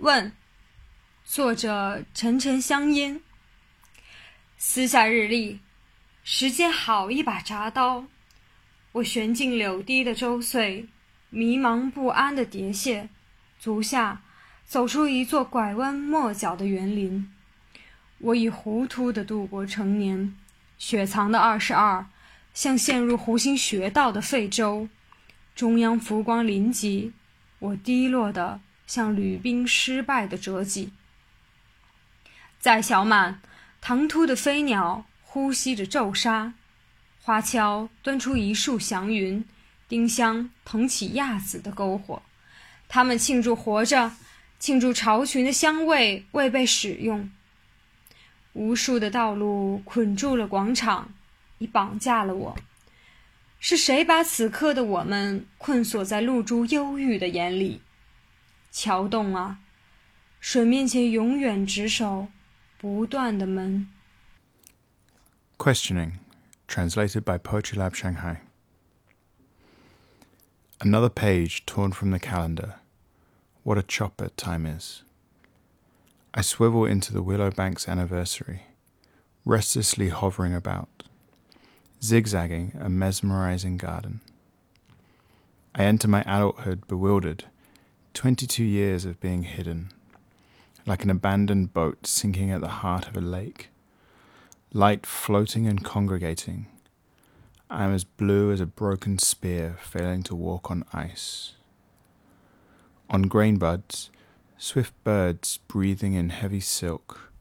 问，作者沉沉香烟。撕下日历，时间好一把铡刀。我悬进柳堤的周岁，迷茫不安的蝶蟹，足下走出一座拐弯抹角的园林。我已糊涂的度过成年，雪藏的二十二，像陷入湖心穴道的废舟，中央浮光临极，我低落的像旅兵失败的折戟。在小满，唐突的飞鸟呼吸着骤杀，花橇端出一束祥云，丁香捧起亚子的篝火，他们庆祝活着，庆祝巢群的香味未被使用。无数的道路捆住了广场，已绑架了我。是谁把此刻的我们困锁在露珠忧郁的眼里？桥洞啊，水面前永远执守不断的门。 Questioning, translated by Poetry Lab Shanghai. Another page torn from the calendar. What a chopper time is. I swivel into the Willow Bank's anniversary, restlessly hovering about, zigzagging a mesmerizing garden. I enter my adulthood bewildered, 22 years of being hidden, like an abandoned boat sinking at the heart of a lake light floating and congregating. I am as blue as a broken spear failing to walk on ice. On grain buds, swift birds breathing in heavy silk,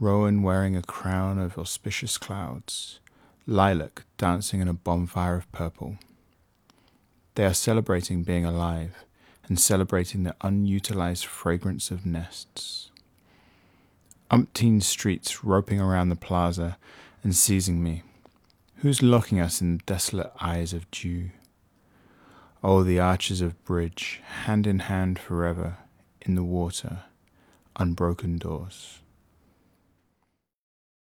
rowan wearing a crown of auspicious clouds, lilac dancing in a bonfire of purple. They are celebrating being alive and celebrating the unutilized fragrance of nests umpteen streets roping around the plaza and seizing me. Who's locking us in the desolate eyes of dew? Oh, the arches of bridge, hand in hand forever, in the water, unbroken doors.